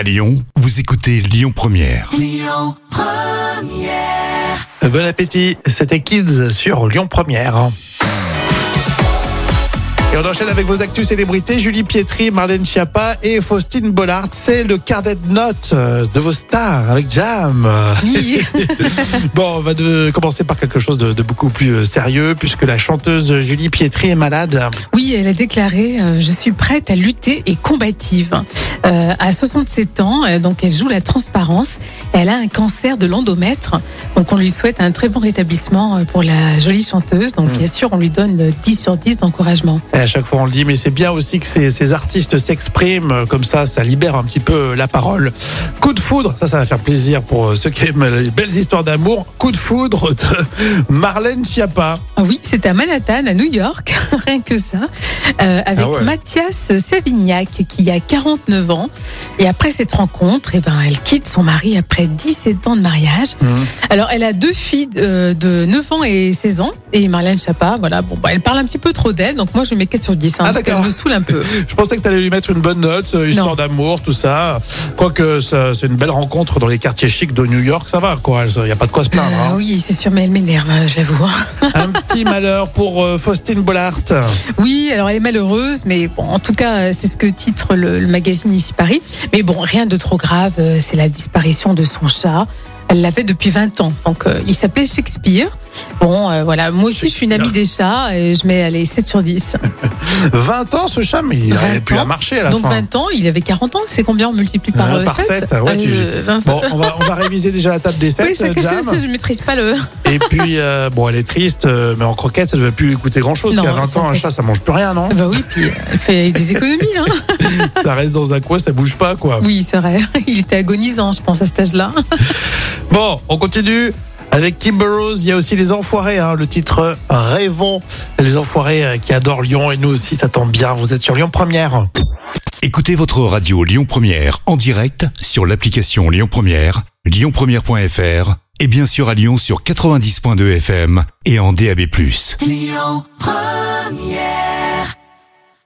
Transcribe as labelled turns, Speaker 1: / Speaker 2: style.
Speaker 1: À Lyon, vous écoutez Lyon Première.
Speaker 2: Bon appétit, c'était Kids sur Lyon Première. Et on enchaîne avec vos actus célébrités, Julie Pietri, Marlène Schiappa et Faustine Bollard. C'est le carnet de notes euh, de vos stars avec Jam.
Speaker 3: Oui.
Speaker 2: Bon, on va de- commencer par quelque chose de, de beaucoup plus euh, sérieux puisque la chanteuse Julie Pietri est malade.
Speaker 3: Oui, elle a déclaré euh, Je suis prête à lutter et combative. Euh, à 67 ans, euh, donc elle joue la transparence. Elle a un cancer de l'endomètre. Donc on lui souhaite un très bon rétablissement euh, pour la jolie chanteuse. Donc bien sûr, on lui donne euh, 10 sur 10 d'encouragement.
Speaker 2: Et à chaque fois on le dit, mais c'est bien aussi que ces, ces artistes s'expriment euh, comme ça, ça libère un petit peu euh, la parole. Coup de foudre, ça, ça va faire plaisir pour euh, ceux qui aiment les belles histoires d'amour. Coup de foudre de Marlène Schiappa.
Speaker 3: Oui, c'est à Manhattan, à New York, rien que ça, euh, avec
Speaker 2: Ah ouais.
Speaker 3: Mathias Savignac, qui a 49 ans. Et après cette rencontre, eh ben, elle quitte son mari après 17 ans de mariage. Alors, elle a deux filles euh, de 9 ans et 16 ans. Et Marlène Chapa, voilà, bon, bah, elle parle un petit peu trop d'elle. Donc, moi, je mets 4 sur 10, hein,
Speaker 2: Ah,
Speaker 3: parce qu'elle me saoule un peu.
Speaker 2: Je pensais que tu allais lui mettre une bonne note, euh, histoire d'amour, tout ça. Quoique c'est une belle rencontre dans les quartiers chics de New York, ça va, quoi. Il n'y a pas de quoi se plaindre.
Speaker 3: Ah
Speaker 2: hein.
Speaker 3: oui, c'est sûr, mais elle m'énerve, j'avoue.
Speaker 2: Petit malheur pour euh, Faustine Bollard.
Speaker 3: Oui, alors elle est malheureuse, mais bon, en tout cas, euh, c'est ce que titre le, magazine Ici Paris. Mais bon, rien de trop grave, euh, c'est la disparition de son chat. Elle l'avait depuis 20 ans, donc il s'appelait Shakespeare. Bon, euh, voilà, moi aussi je suis une amie des chats et je mets allez, 7 sur 10.
Speaker 2: 20 ans ce chat, mais il
Speaker 3: 20
Speaker 2: n'arrivait plus à marcher à la
Speaker 3: Donc
Speaker 2: fin.
Speaker 3: 20 ans, il avait 40 ans, c'est combien? On multiplie par,
Speaker 2: Euh,
Speaker 3: euh,
Speaker 2: par
Speaker 3: 7
Speaker 2: sept, ouais, tu- Bon, on va, on va réviser déjà la table des 7,
Speaker 3: Oui, c'est que je, je, je maîtrise pas le.
Speaker 2: Et puis, euh, bon, elle est triste, euh, mais en croquette, ça ne devait plus coûter grand-chose.
Speaker 3: Non,
Speaker 2: Qu'à 20 ans, un
Speaker 3: c'est-
Speaker 2: chat, ça mange plus rien, non?
Speaker 3: Bah oui, puis euh, elle fait des économies. Hein.
Speaker 2: Ça reste dans un coin, ça bouge pas, quoi.
Speaker 3: Oui, c'est vrai. Il était agonisant, je pense, à cet âge-là.
Speaker 2: Bon, on continue. Avec Kim Burrows, il y a aussi Les Enfoirés, hein, le titre Rêvons. Les Enfoirés euh, qui adorent Lyon et nous aussi, ça tombe bien. Vous êtes sur Lyon Première.
Speaker 1: Écoutez votre radio Lyon Première en direct sur l'application Lyon Première, lyonpremière.fr et bien sûr à Lyon sur 90.2 FM et en DAB+.
Speaker 4: Lyon Première